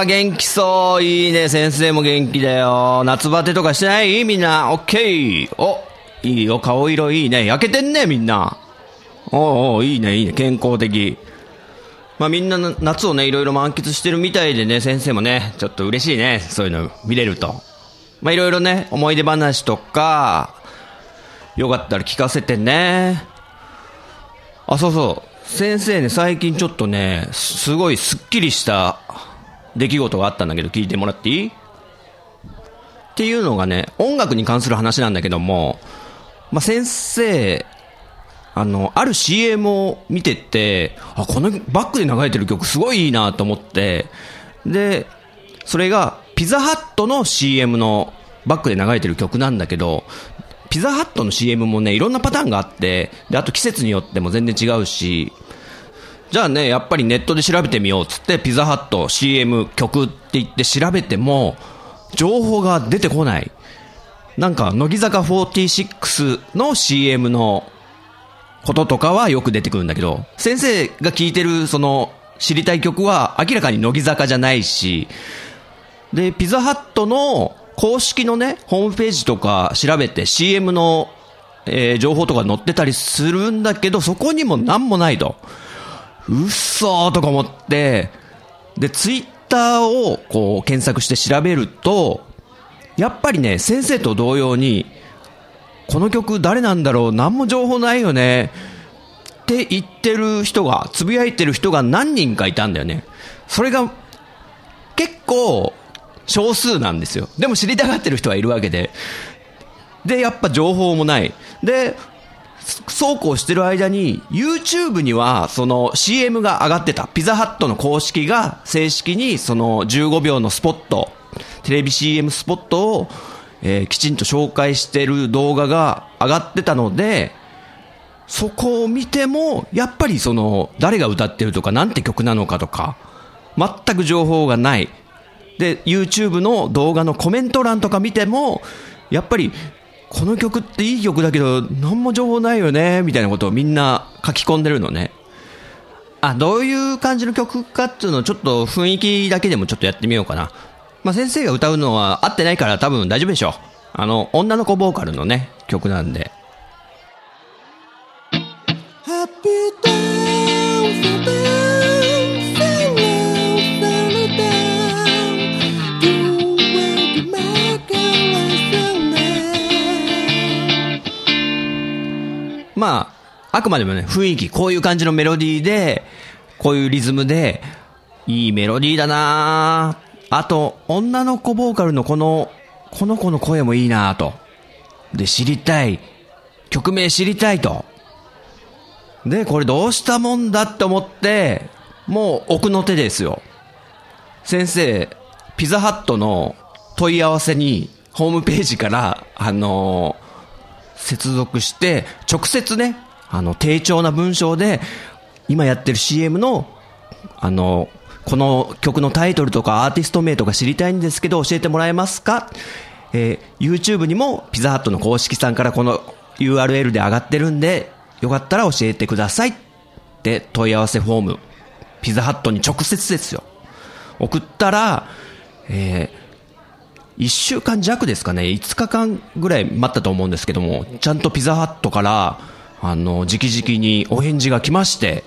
か元気そう。いいね。先生も元気だよ。夏バテとかしてない？みんな。オッケー。おいいよ。顔色いいね。焼けてんねみんな。おうおういいねいいね。健康的。まあみんな夏をねいろいろ満喫してるみたいでね先生もねちょっと嬉しいねそういうの見れると。まあいろいろね思い出話とかよかったら聞かせてね。あ、そうそう。先生ね、最近ちょっとね、すごいスッキリした出来事があったんだけど、聞いてもらっていい？っていうのがね、音楽に関する話なんだけども、まあ、先生、あの、ある CM を見てて、あ、このバックで流れてる曲すごいいいなと思って、で、それがピザハットの CM のバックで流れてる曲なんだけど、ピザハットの CM もね、いろんなパターンがあって、で、あと季節によっても全然違うし、じゃあね、やっぱりネットで調べてみようっつって、ピザハット CM 曲って言って調べても、情報が出てこない。なんか、乃木坂46の CM のこととかはよく出てくるんだけど、先生が聴いてるその知りたい曲は明らかに乃木坂じゃないし、で、ピザハットの公式のね、ホームページとか調べて CM の、えー情報とか載ってたりするんだけど、そこにも何もないと。うっそーとか思って、で、ツイッターをこう検索して調べると、やっぱりね、先生と同様に、この曲誰なんだろう何も情報ないよね。って言ってる人が、つぶやいてる人が何人かいたんだよね。それが結構少数なんですよ。でも知りたがってる人はいるわけで。で、やっぱ情報もない。で、そうこうしてる間に、YouTube には、その CM が上がってた。ピザハットの公式が正式にその15秒のスポット、テレビ CM スポットを、えーきちんと紹介してる動画が上がってたので、そこを見ても、やっぱりその、誰が歌ってるとか、なんて曲なのかとか、全く情報がない。で、YouTube の動画のコメント欄とか見ても、やっぱり、この曲っていい曲だけど、何も情報ないよね、みたいなことをみんな書き込んでるのね。あ、どういう感じの曲かっていうのをちょっと雰囲気だけでもちょっとやってみようかな。まあ先生が歌うのは合ってないから多分大丈夫でしょう。あの、女の子ボーカルのね、曲なんで。Happy down, まあ、あくまでもね、雰囲気、こういう感じのメロディーで、こういうリズムで、いいメロディーだなあと、女の子ボーカルのこの、この子の声もいいなと。で、知りたい。曲名知りたいと。で、これどうしたもんだって思って、もう奥の手ですよ。先生、ピザハットの問い合わせに、ホームページから、あのー接続して、直接ね、あの、丁重な文章で、今やってる CM の、あの、この曲のタイトルとかアーティスト名とか知りたいんですけど、教えてもらえますか？えー YouTube にもピザハットの公式さんからこの URL で上がってるんで、よかったら教えてくださいって問い合わせフォーム、ピザハットに直接ですよ。送ったら、えー1週間弱ですかね、5日間ぐらい待ったと思うんですけども、ちゃんとピザハットから、あの、直々にお返事が来まして、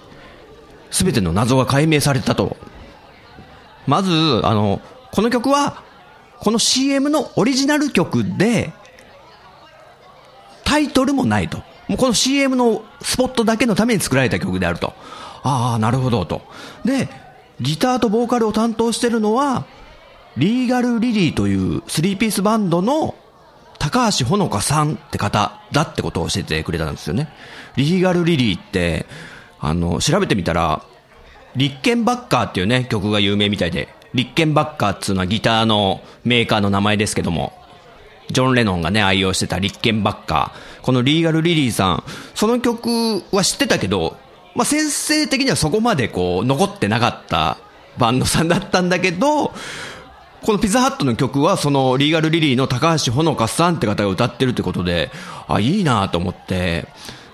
すべての謎が解明されたと。まず、あの、この曲は、この CM のオリジナル曲で、タイトルもないと。もうこの CM のスポットだけのために作られた曲であると。ああ、なるほどと。で、ギターとボーカルを担当してるのは、リーガルリリーというスリーピースバンドの高橋ほのかさんって方だってことを教えてくれたんですよね。リーガルリリーって、あの、調べてみたら、リッケンバッカーっていうね、曲が有名みたいで、リッケンバッカーっていうのはギターのメーカーの名前ですけども、ジョン・レノンがね、愛用してたリッケンバッカー。このリーガル・リリーさん、その曲は知ってたけど、まあ、先生的にはそこまでこう、残ってなかったバンドさんだったんだけど、このピザハットの曲は、そのリーガル・リリーの高橋ほのかさんって方が歌ってるってことで、あ、いいなと思って。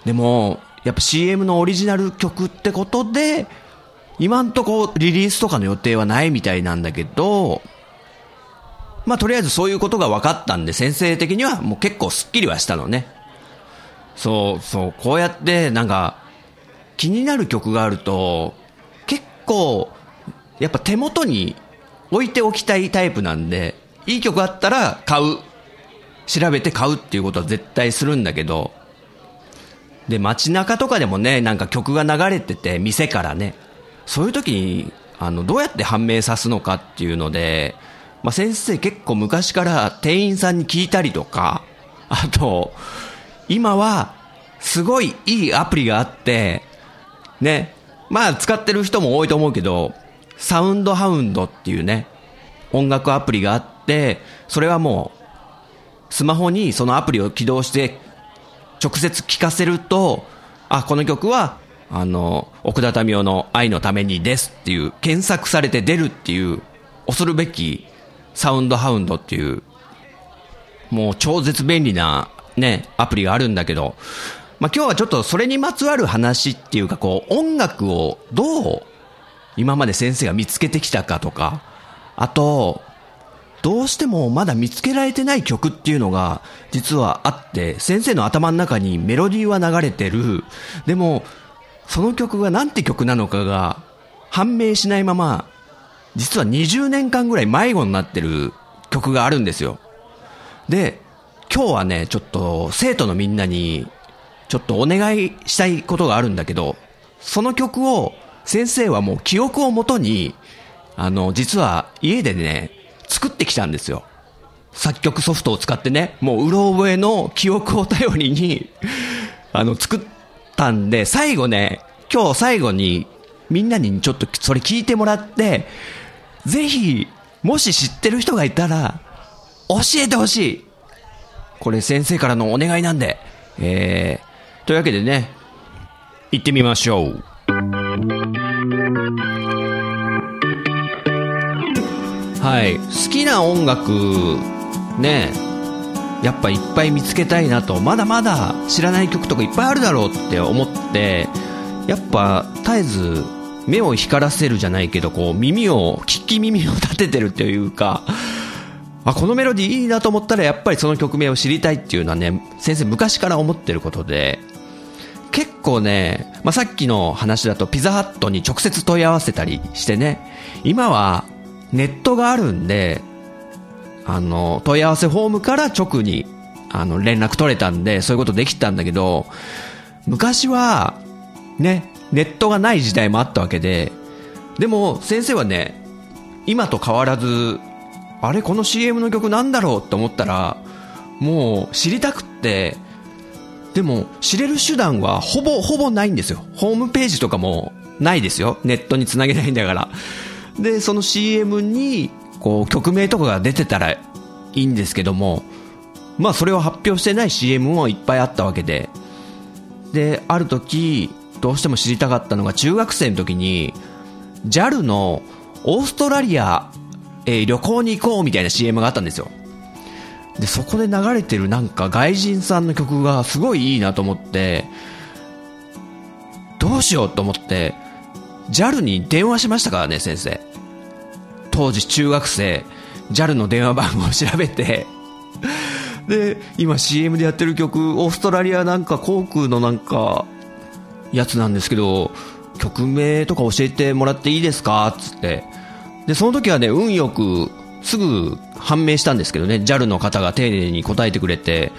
でも、やっぱ CM のオリジナル曲ってことで、今んとこリリースとかの予定はないみたいなんだけど、まあとりあえずそういうことが分かったんで、先生的にはもう結構スッキリはしたのね。そうそう、こうやってなんか気になる曲があると、結構やっぱ手元に置いておきたいタイプなんで、いい曲あったら買う。調べて買うっていうことは絶対するんだけど、で、街中とかでもね、なんか曲が流れてて、店からね、そういう時に、あの、どうやって判明さすのかっていうので、まあ、先生結構昔から店員さんに聞いたりとか、あと、今は、すごいいいアプリがあって、ね、まあ使ってる人も多いと思うけど、サウンドハウンドっていうね、音楽アプリがあって、それはもう、スマホにそのアプリを起動して、直接聞かせると、あ、この曲は、あの、奥田民生の愛のためにですっていう、検索されて出るっていう、恐るべきサウンドハウンドっていう、もう超絶便利なね、アプリがあるんだけど、まあ、今日はちょっとそれにまつわる話っていうか、こう、音楽をどう今まで先生が見つけてきたかとか、あと、どうしてもまだ見つけられてない曲っていうのが実はあって、先生の頭の中にメロディーは流れてる。でも、その曲がなんて曲なのかが判明しないまま、実は20年間ぐらい迷子になってる曲があるんですよ。で、今日はね、ちょっと生徒のみんなに、ちょっとお願いしたいことがあるんだけど、その曲を先生はもう記憶をもとに、あの、実は家でね、作ってきたんですよ。作曲ソフトを使ってね、もううろ覚えの記憶を頼りに、あの、作ったんで、最後ね、今日最後にみんなにちょっとそれ聞いてもらって、ぜひ、もし知ってる人がいたら、教えてほしい。これ先生からのお願いなんで、えー、というわけでね、行ってみましょう。はい。好きな音楽、ね、やっぱいっぱい見つけたいなと、まだまだ知らない曲とかいっぱいあるだろうって思って、やっぱ絶えず目を光らせるじゃないけど、こう耳を、聞き耳を立ててるというか、あ、このメロディーいいなと思ったらやっぱりその曲名を知りたいっていうのはね、先生昔から思ってることで、結構ね、まあ、さっきの話だとピザハットに直接問い合わせたりしてね、今はネットがあるんで、あの、問い合わせフォームから直に、あの、連絡取れたんで、そういうことできたんだけど、昔は、ね、ネットがない時代もあったわけで、でも先生はね、今と変わらず、あれこの CM の曲なんだろうって思ったら、もう知りたくって、でも知れる手段はほぼほぼないんですよ。ホームページとかもないですよ。ネットにつなげないんだから。で、その CM に、こう、曲名とかが出てたらいいんですけども、まあそれを発表してない CM もいっぱいあったわけで、で、ある時、どうしても知りたかったのが中学生の時に、JAL のオーストラリア、えー旅行に行こうみたいな CM があったんですよ。で、そこで流れてるなんか外人さんの曲がすごいいいなと思って、どうしようと思って、JAL に電話しましたからね、先生。当時中学生、JAL の電話番号を調べて、で、今 CM でやってる曲、オーストラリアなんか航空のなんか、やつなんですけど、曲名とか教えてもらっていいですかつって。で、その時はね、運よく、すぐ判明したんですけどね、JAL の方が丁寧に答えてくれて、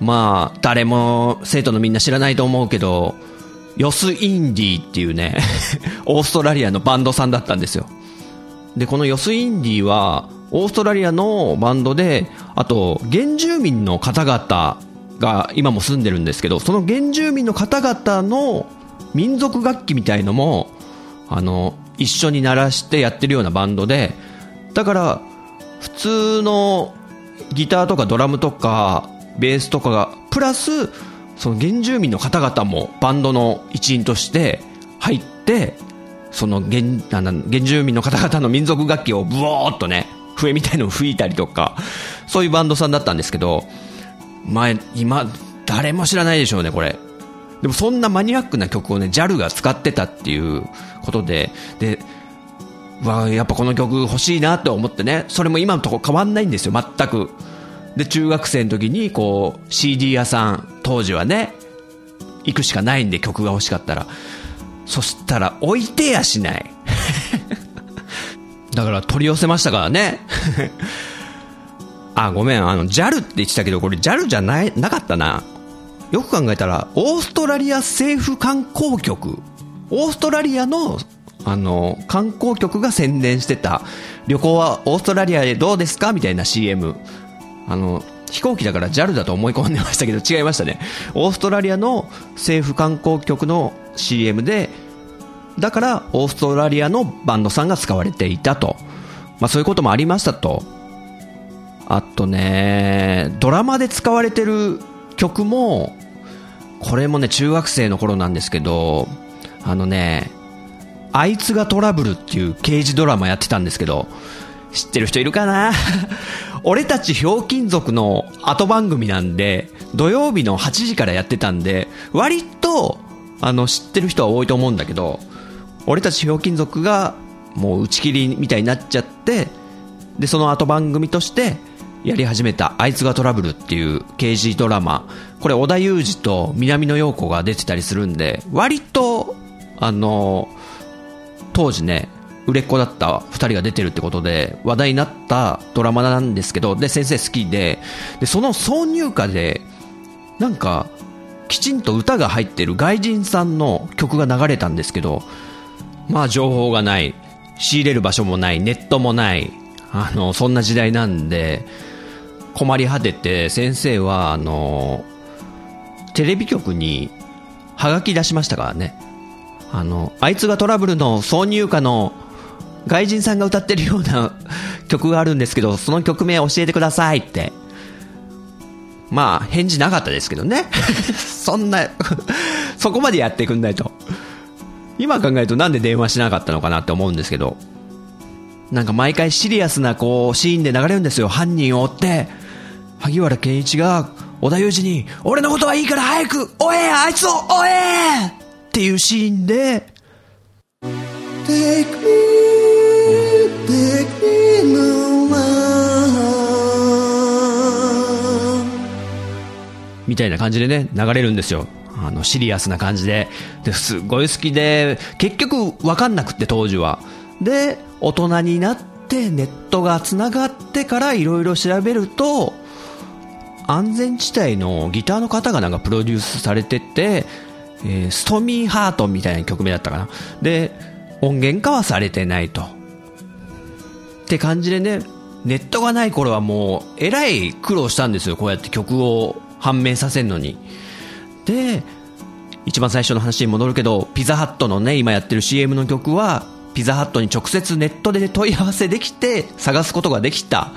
まあ、誰も生徒のみんな知らないと思うけど、ヨス・インディーっていうね、オーストラリアのバンドさんだったんですよ。で、このヨス・インディーは、オーストラリアのバンドで、あと、原住民の方々が今も住んでるんですけど、その原住民の方々の民族楽器みたいのも、あの、一緒に鳴らしてやってるようなバンドで、だから、普通のギターとかドラムとかベースとかが、プラス、その原住民の方々もバンドの一員として入って、その原原住民の方々の民族楽器をブオーっとね、笛みたいのを吹いたりとか、そういうバンドさんだったんですけど、前、今、誰も知らないでしょうね、これ。でもそんなマニアックな曲をね、JAL が使ってたっていうことで、で、わやっぱこの曲欲しいなと思ってね、それも今のとこ変わんないんですよ、全く。で、中学生の時に、こう、CD 屋さん、当時はね、行くしかないんで曲が欲しかったら。そしたら、置いてやしない。だから取り寄せましたからね。あ、ごめん、あの、JAL って言ってたけど、これ JAL じゃない、なかったな。よく考えたら、オーストラリア政府観光局。オーストラリアの、あの、観光局が宣伝してた、旅行はオーストラリアでどうですか？みたいな CM。あの、飛行機だから JAL だと思い込んでましたけど、違いましたね。オーストラリアの政府観光局の CM で、だからオーストラリアのバンドさんが使われていたと。まあそういうこともありましたと。あとね、ドラマで使われてる曲も、これもね、中学生の頃なんですけど、あのね、あいつがトラブルっていう刑事ドラマやってたんですけど、知ってる人いるかな？俺たちひょうきん族の後番組なんで、土曜日の8時からやってたんで、割と、あの、知ってる人は多いと思うんだけど、俺たちひょうきん族が、もう打ち切りみたいになっちゃって、で、その後番組として、やり始めた、あいつがトラブルっていう刑事ドラマ。これ、織田裕二と南野陽子が出てたりするんで、割と、あの、当時ね、売れっ子だった二人が出てるってことで、話題になったドラマなんですけど、で、先生好きで、で、その挿入歌で、なんか、きちんと歌が入ってる外人さんの曲が流れたんですけど、まあ情報がない、仕入れる場所もない、ネットもない、あの、そんな時代なんで、困り果てて、先生は、あの、テレビ局に、はがき出しましたからね。あの、あいつがトラブルの挿入歌の外人さんが歌ってるような曲があるんですけど、その曲名教えてくださいって。まあ、返事なかったですけどね。そんな、そこまでやってくんないと。今考えるとなんで電話しなかったのかなって思うんですけど。なんか毎回シリアスなこう、シーンで流れるんですよ。犯人を追って、萩原健一が、織田裕二に、俺のことはいいから早く、追えあいつを追えっていうシーンで、Take me, みたいな感じでね、流れるんですよ。あの、シリアスな感じで。で、すごい好きで、結局わかんなくって当時は。で、大人になってネットが繋がってからいろいろ調べると、安全地帯のギターの方がなんかプロデュースされてて、えーストミーハートみたいな曲名だったかな。で、音源化はされてないと。って感じでね、ネットがない頃はもう、えらい苦労したんですよ。こうやって曲を判明させるのに。で、一番最初の話に戻るけど、ピザハットのね、今やってる CM の曲は、ピザハットに直接ネットで問い合わせできて、探すことができた。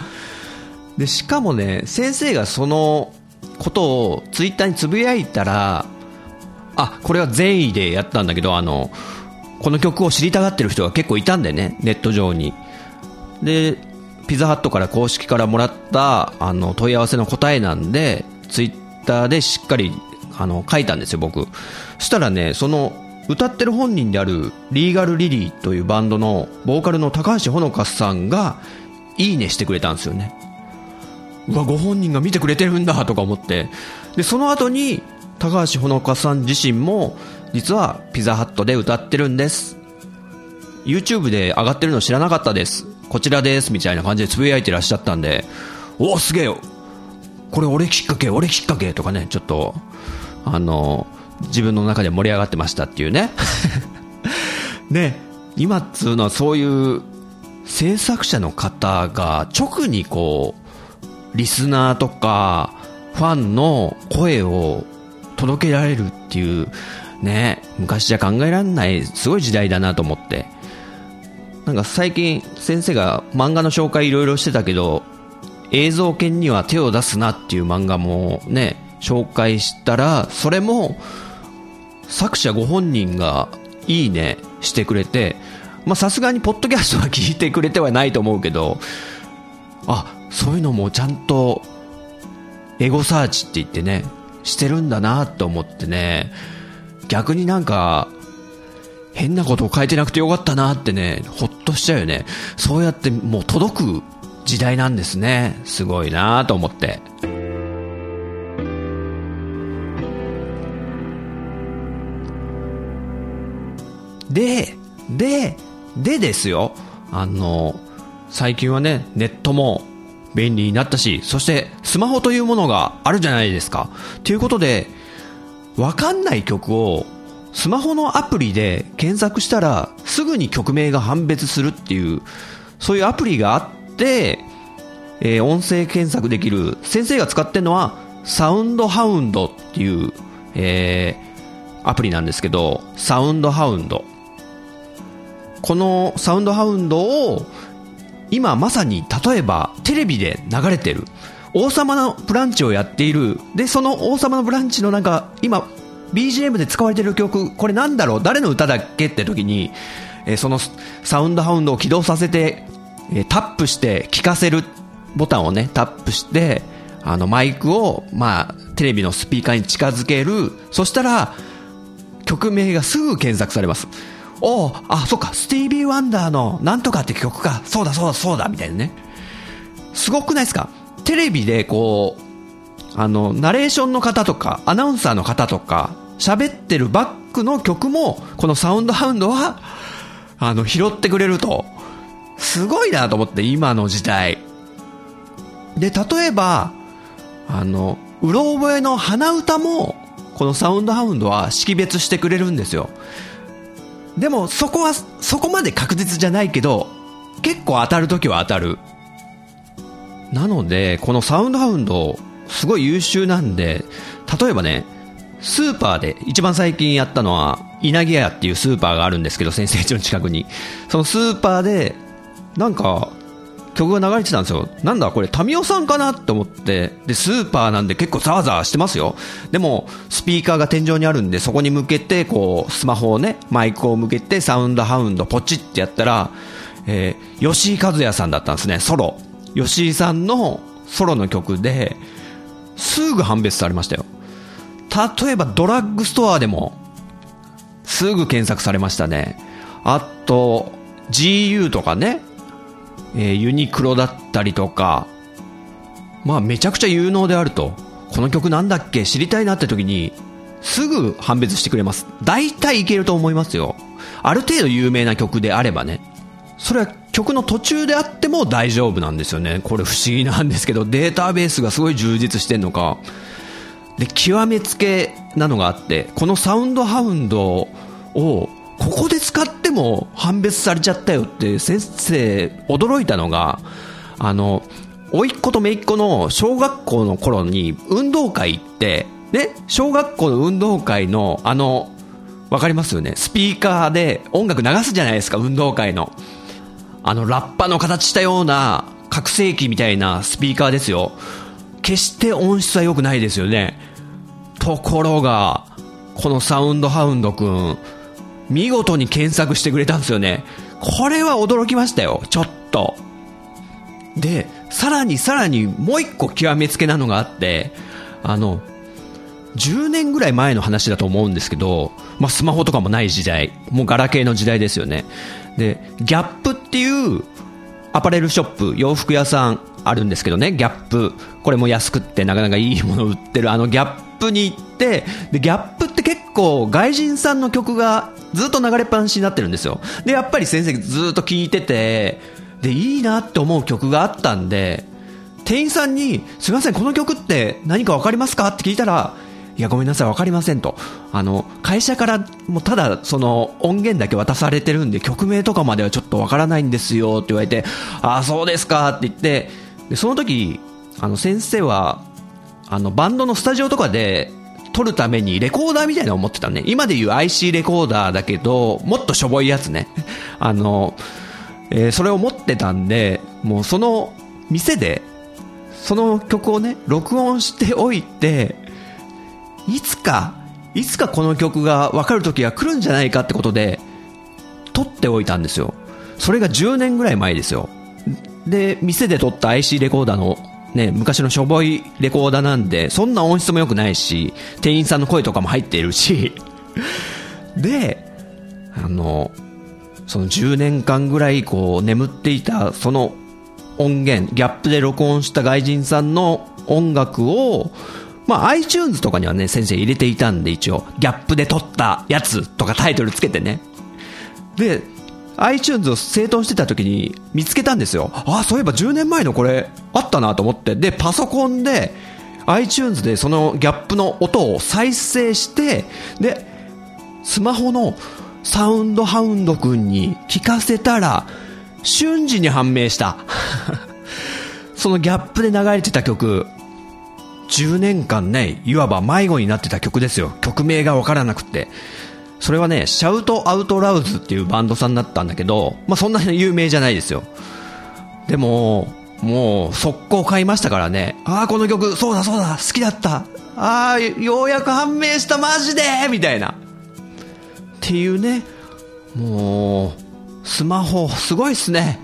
で、しかもね、先生がそのことをツイッターにつぶやいたら、あ、これは善意でやったんだけど、あの、この曲を知りたがってる人が結構いたんだよね、ネット上に。で、ピザハットから公式からもらったあの問い合わせの答えなんで、ツイッターでしっかりあの書いたんですよ、僕。そしたらね、その歌ってる本人であるリーガルリリーというバンドのボーカルの高橋ほのかさんがいいねしてくれたんですよね。うわ、ご本人が見てくれてるんだとか思って。で、その後に高橋ほのかさん自身も実はピザハットで歌ってるんです。YouTube で上がってるの知らなかったです。こちらです。みたいな感じでつぶやいてらっしゃったんで、おお、すげえよ。これ俺きっかけ、俺きっかけとかね、ちょっと、あの、自分の中で盛り上がってましたっていうね。で、今っつうのはそういう制作者の方が直にこう、リスナーとか、ファンの声を届けられるっていう、ね、昔じゃ考えられない、すごい時代だなと思って。なんか最近先生が漫画の紹介いろいろしてたけど、映像犬には手を出すなっていう漫画もね、紹介したら、それも作者ご本人がいいねしてくれて、まあさすがにポッドキャストは聞いてくれてはないと思うけど、あ、そういうのもちゃんとエゴサーチって言ってね、してるんだなと思ってね、逆になんか、変なことを書いてなくてよかったなってね、ほっとしちゃうよね。そうやってもう届く時代なんですね。すごいなと思って。で、で、でですよ。あの、最近はね、ネットも便利になったし、そしてスマホというものがあるじゃないですか。ということで、わかんない曲をスマホのアプリで検索したらすぐに曲名が判別するっていう、そういうアプリがあって、えー音声検索できる、先生が使ってるのはサウンドハウンドっていう、えーアプリなんですけど、サウンドハウンド。このサウンドハウンドを今まさに例えばテレビで流れてる王様のブランチをやっているでその王様のブランチのなんか今 BGM で使われてる曲これなんだろう？誰の歌だっけ？って時に、えーそのサウンドハウンドを起動させて、えータップして聞かせるボタンをねタップしてあのマイクをまあテレビのスピーカーに近づけるそしたら曲名がすぐ検索されます。おうあ、そっか、スティービー・ワンダーのなんとかって曲か。そうだそうだそうだ、みたいなね。すごくないですか？テレビでこう、あの、ナレーションの方とか、アナウンサーの方とか、喋ってるバックの曲も、このサウンドハウンドは、あの、拾ってくれると。すごいなと思って、今の時代。で、例えば、あの、うろ覚えの鼻歌も、このサウンドハウンドは識別してくれるんですよ。でも、そこは、そこまで確実じゃないけど、結構当たるときは当たる。なので、このサウンドハウンド、すごい優秀なんで、例えばね、スーパーで一番最近やったのは、稲毛屋っていうスーパーがあるんですけど、先生地の近くに。そのスーパーで、なんか、曲が流れてたんですよ。なんだこれ、タミオさんかなって思って。で、スーパーなんで結構ざわざわしてますよ。でも、スピーカーが天井にあるんで、そこに向けて、こう、スマホをね、マイクを向けて、サウンドハウンドポチってやったら、えー吉井和也さんだったんですね、ソロ。吉井さんのソロの曲で、すぐ判別されましたよ。例えばドラッグストアでも、すぐ検索されましたね。あと、GU とかね、えーユニクロだったりとか、まあめちゃくちゃ有能であると。この曲なんだっけ？知りたいなって時に、すぐ判別してくれます。大体いけると思いますよ。ある程度有名な曲であればね。それは曲の途中であっても大丈夫なんですよね。これ不思議なんですけど、データベースがすごい充実してんのか。で、極めつけなのがあって、このサウンドハウンドを、ここで使っても判別されちゃったよって先生驚いたのが、あの、甥っ子と姪っ子の小学校の頃に運動会行って、ね、小学校の運動会のあの、わかりますよね？スピーカーで音楽流すじゃないですか、運動会の。あの、ラッパの形したような、拡声器みたいなスピーカーですよ。決して音質は良くないですよね。ところが、このサウンドハウンドくん、見事に検索してくれたんですよね。これは驚きましたよ、ちょっと。で、さらにさらにもう一個極めつけなのがあって、あの、10年ぐらい前の話だと思うんですけど、まあ、スマホとかもない時代、もうガラケーの時代ですよね。で、ギャップっていうアパレルショップ、洋服屋さんあるんですけどね、ギャップ。これも安くってなかなかいいもの売ってるあのギャップに行って、で、ギャップって結構外人さんの曲がずっと流れっぱなしになってるんですよ。で、やっぱり先生ずっと聴いてて、で、いいなって思う曲があったんで、店員さんに、すみません、この曲って何かわかりますかって聞いたら、いや、ごめんなさい、わかりませんと。あの、会社からもうただその音源だけ渡されてるんで、曲名とかまではちょっとわからないんですよって言われて、ああ、そうですかって言って、で、その時、あの、先生は、あの、バンドのスタジオとかで、撮るためにレコーダーみたいなのを持ってたね。今でいう IC レコーダーだけど、もっとしょぼいやつね。あの、えー、それを持ってたんで、もうその店で、その曲をね、録音しておいて、いつか、いつかこの曲が分かる時が来るんじゃないかってことで、撮っておいたんですよ。それが10年ぐらい前ですよ。で、店で撮った IC レコーダーのね、昔のしょぼいレコーダーなんで、そんな音質も良くないし、店員さんの声とかも入っているし、で、あの、その10年間ぐらいこう眠っていたその音源、ギャップで録音した外人さんの音楽を、まあ iTunes とかにはね、先生入れていたんで一応、ギャップで撮ったやつとかタイトルつけてね。で、iTunes を整頓してた時に見つけたんですよ。ああ、そういえば10年前のこれあったなと思って。で、パソコンで iTunes でそのギャップの音を再生して、で、スマホのサウンドハウンド君に聞かせたら、瞬時に判明した。そのギャップで流れてた曲、10年間ね、いわば迷子になってた曲ですよ。曲名がわからなくて。それはね、シャウトアウトラウズっていうバンドさんだったんだけど、まあそんなに有名じゃないですよ。でも、もう速攻買いましたからね。ああ、この曲、そうだそうだ、好きだった。ああ、ようやく判明した、マジでみたいな。っていうね、もう、スマホ、すごいっすね。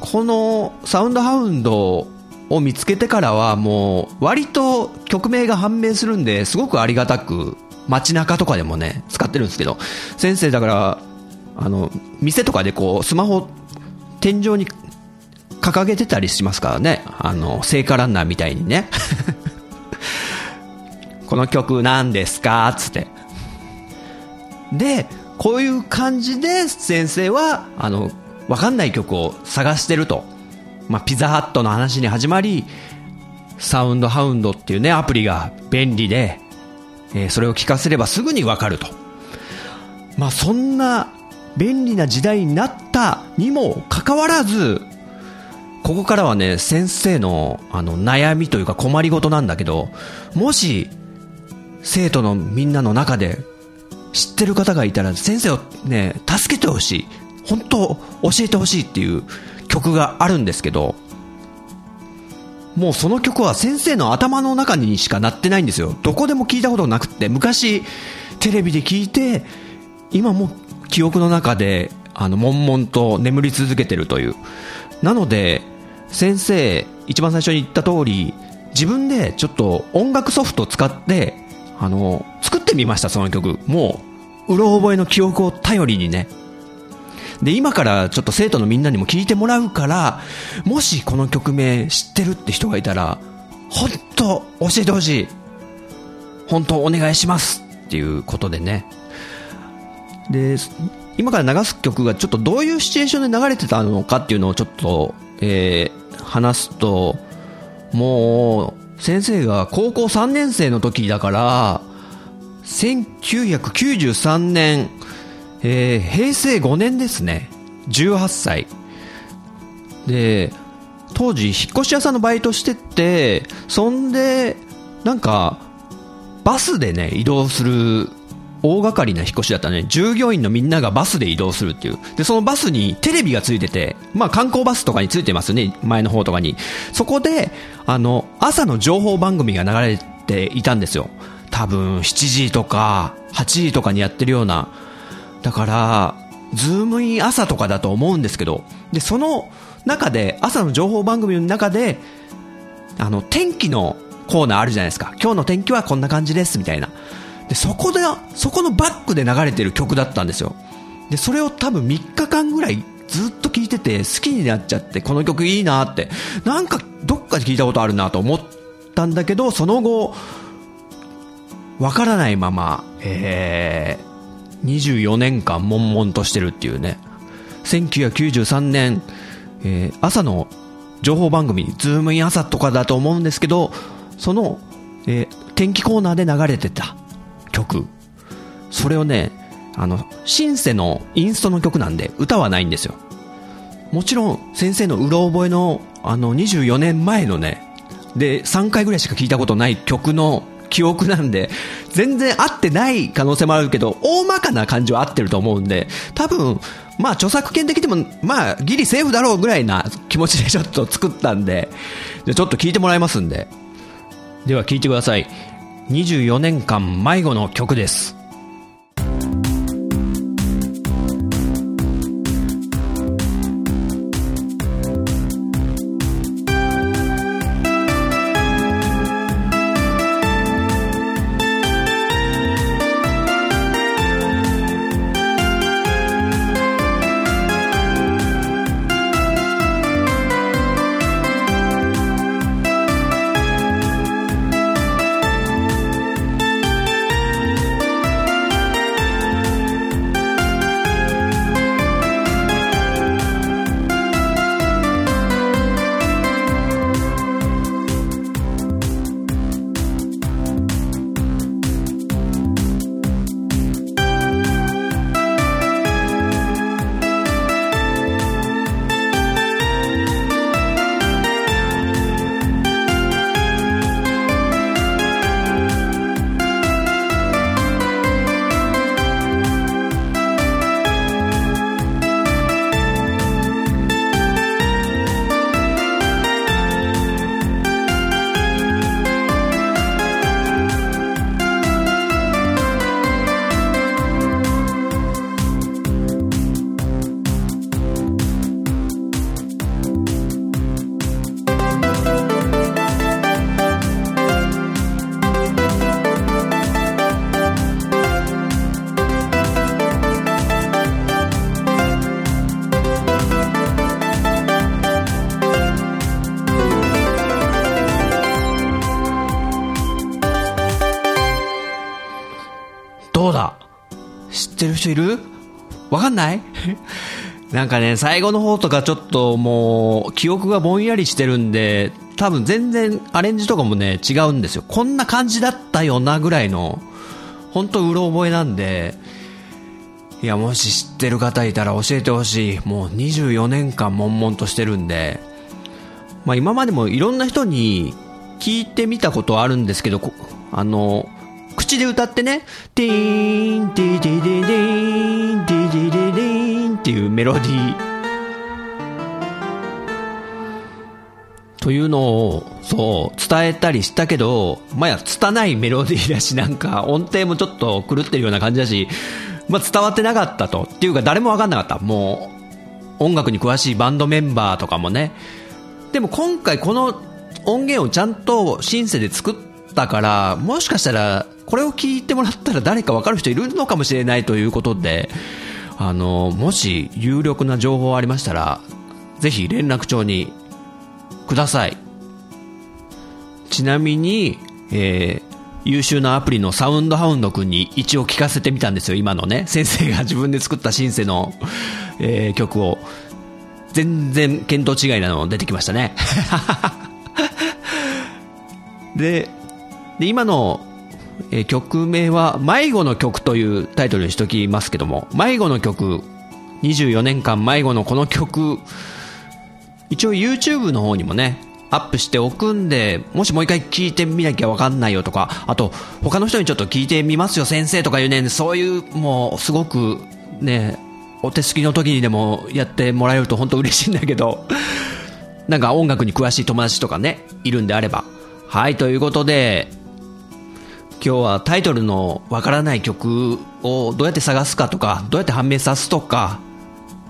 このサウンドハウンドを見つけてからはもう割と曲名が判明するんですごくありがたく街中とかでもね、使ってるんですけど、先生だから、あの、店とかでこう、スマホ、天井に掲げてたりしますからね。あの、聖火ランナーみたいにね。この曲何ですか？つって。で、こういう感じで先生は、あの、わかんない曲を探してると。まあ、ピザハットの話に始まり、サウンドハウンドっていうね、アプリが便利で、えー、それを聞かせればすぐにわかると。まあそんな便利な時代になったにもかかわらず、ここからはね、先生のあの悩みというか困りごとなんだけど、もし生徒のみんなの中で知ってる方がいたら先生をね、助けてほしい。本当教えてほしいっていう曲があるんですけど、もうその曲は先生の頭の中にしかなってないんですよ。どこでも聞いたことなくって、昔テレビで聞いて、今も記憶の中で、あの、悶々と眠り続けてるという。なので、先生、一番最初に言った通り、自分でちょっと音楽ソフト使って、あの、作ってみました、その曲。もう、うろ覚えの記憶を頼りにね。で、今からちょっと生徒のみんなにも聞いてもらうから、もしこの曲名知ってるって人がいたら、本当教えてほしい。本当お願いしますっていうことでね。で、今から流す曲がちょっとどういうシチュエーションで流れてたのかっていうのをちょっと、えー、話すと、もう、先生が高校3年生の時だから、1993年えー、平成5年ですね。18歳。で、当時、引っ越し屋さんのバイトしてて、そんで、なんか、バスでね、移動する大掛かりな引っ越しだったね。従業員のみんながバスで移動するっていう。で、そのバスにテレビがついてて、まあ観光バスとかについてますね。前の方とかに。そこで、あの、朝の情報番組が流れていたんですよ。多分、7時とか、8時とかにやってるような、だから、ズームイン朝とかだと思うんですけど、で、その中で、朝の情報番組の中で、あの、天気のコーナーあるじゃないですか。今日の天気はこんな感じです、みたいな。で、そこで、そこのバックで流れてる曲だったんですよ。で、それを多分3日間ぐらいずっと聴いてて好きになっちゃって、この曲いいなって、なんかどっかで聞いたことあるなと思ったんだけど、その後、わからないまま、えー、24年間悶々としてるっていうね。1993年、えー、朝の情報番組、ズームイン朝とかだと思うんですけど、その、えー天気コーナーで流れてた曲。それをね、あの、シンセのインストの曲なんで、歌はないんですよ。もちろん、先生のうろ覚えの、あの、24年前のね、で、3回ぐらいしか聞いたことない曲の記憶なんで、全然合ってない可能性もあるけど、大まかな感じは合ってると思うんで、多分、まあ著作権的でも、まあギリセーフだろうぐらいな気持ちでちょっと作ったんで、じゃあちょっと聞いてもらいますんで。では聞いてください。24年間迷子の曲です。ってる人いる？わかんない？なんかね、最後の方とかちょっともう、記憶がぼんやりしてるんで、多分全然アレンジとかもね、違うんですよ。こんな感じだったよなぐらいの、本当うろ覚えなんで、いや、もし知ってる方いたら教えてほしい。もう24年間悶々としてるんで、まあ今までもいろんな人に聞いてみたことあるんですけど、あの、口で歌ってね、ティーン、ティーティーティーティーン、ティーティーティーティーンっていうメロディー。というのを、そう、伝えたりしたけど、まあや、拙いメロディーだし、なんか音程もちょっと狂ってるような感じだし、まあ伝わってなかったと。っていうか誰もわかんなかった。もう、音楽に詳しいバンドメンバーとかもね。でも今回この音源をちゃんとシンセで作ったから、もしかしたら、これを聞いてもらったら誰かわかる人いるのかもしれないということで、あの、もし有力な情報ありましたら、ぜひ連絡帳にください。ちなみに、えー優秀なアプリのサウンドハウンド君に一応聞かせてみたんですよ、今のね。先生が自分で作ったシンセの、えー曲を。全然見当違いなの出てきましたね。で、で、今の、えー曲名は、迷子の曲というタイトルにしときますけども、迷子の曲、24年間迷子のこの曲、一応 YouTube の方にもね、アップしておくんで、もしもう一回聞いてみなきゃわかんないよとか、あと、他の人にちょっと聞いてみますよ先生とかいうね、そういう、もう、すごく、ね、お手すきの時にでもやってもらえると本当嬉しいんだけど、なんか音楽に詳しい友達とかね、いるんであれば。はい、ということで、今日はタイトルのわからない曲をどうやって探すかとか、どうやって判明さすとか、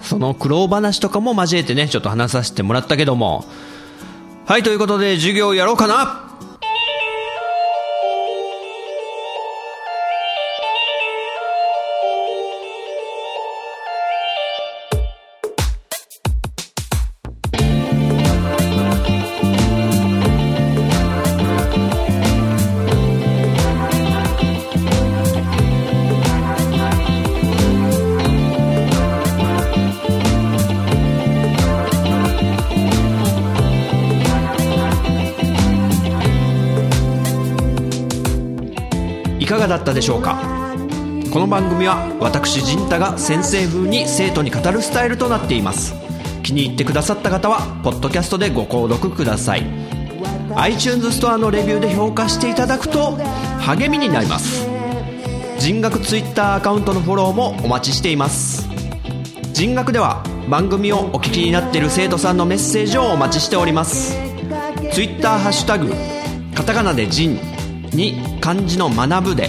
その苦労話とかも交えてね、ちょっと話させてもらったけども。はい、ということで授業やろうかなったでしょうか？この番組は私陣太が先生風に生徒に語るスタイルとなっています。気に入ってくださった方はポッドキャストでご購読ください。iTunes ストアのレビューで評価していただくと励みになります。人学 Twitter アカウントのフォローもお待ちしています。人学では番組をお聞きになっている生徒さんのメッセージをお待ちしております。Twitter ハッシュタグカタカナで人に漢字の学ぶで